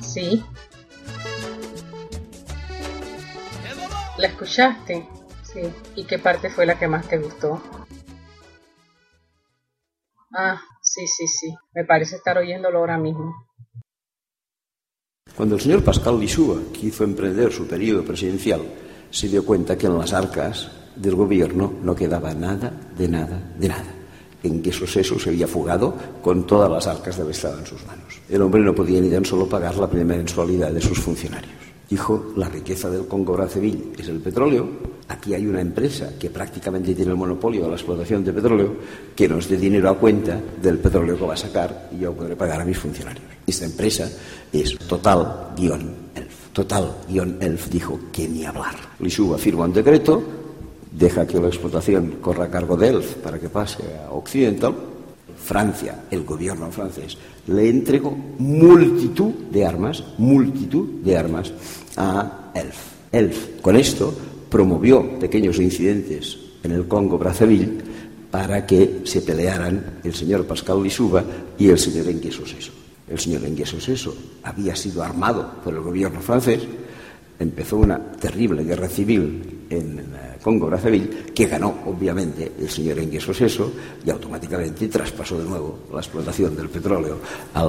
Sí. ¿La escuchaste? Sí. ¿Y qué parte fue la que más te gustó? Ah, sí, sí, sí. Me parece estar oyéndolo ahora mismo. Cuando el señor Pascal Lisúa quiso emprender su periodo presidencial, se dio cuenta que en las arcas del gobierno no quedaba nada, de nada, de nada. En que Soseso se había fugado con todas las arcas del Estado en sus manos. El hombre no podía ni tan solo pagar la primera mensualidad de sus funcionarios. Dijo, la riqueza del Congo Brazzaville es el petróleo. Aquí hay una empresa que prácticamente tiene el monopolio de la explotación de petróleo que nos dé dinero a cuenta del petróleo que va a sacar y yo podré pagar a mis funcionarios. Esta empresa es Total-Elf. Total-Elf dijo que ni hablar. Lisúa firma un decreto, deja que la explotación corra a cargo de Elf para que pase a Occidental. Francia, el gobierno francés, le entregó multitud de armas, multitud de armas a Elf. Elf, con esto, promovió pequeños incidentes en el Congo Brazzaville para que se pelearan el señor Pascal Lissouba y el señor Engueso Seso. El señor Engueso Seso había sido armado por el gobierno francés, empezó una terrible guerra civil en Congo Brazzaville, que ganó obviamente el señor Engueso Seso y automáticamente traspasó de nuevo la explotación del petróleo a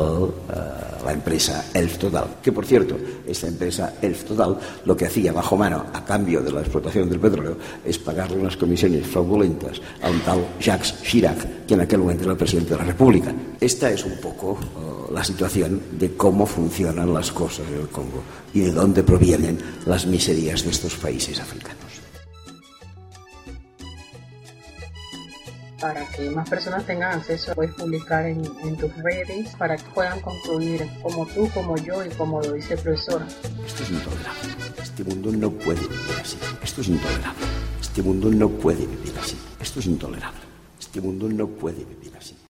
la empresa Elf Total. Que por cierto, esta empresa Elf Total lo que hacía bajo mano a cambio de la explotación del petróleo es pagarle unas comisiones fraudulentas a un tal Jacques Chirac, que en aquel momento era el presidente de la República. Esta es un poco uh, la situación de cómo funcionan las cosas en el Congo y de dónde provienen las miserias de estos países africanos. Para que más personas tengan acceso, puedes publicar en, tus redes para que puedan concluir como tú, como yo y como lo dice el profesor. Esto es intolerable. Este mundo no puede vivir así. Esto es intolerable. Este mundo no puede vivir así. Esto es intolerable. Este mundo no puede vivir así.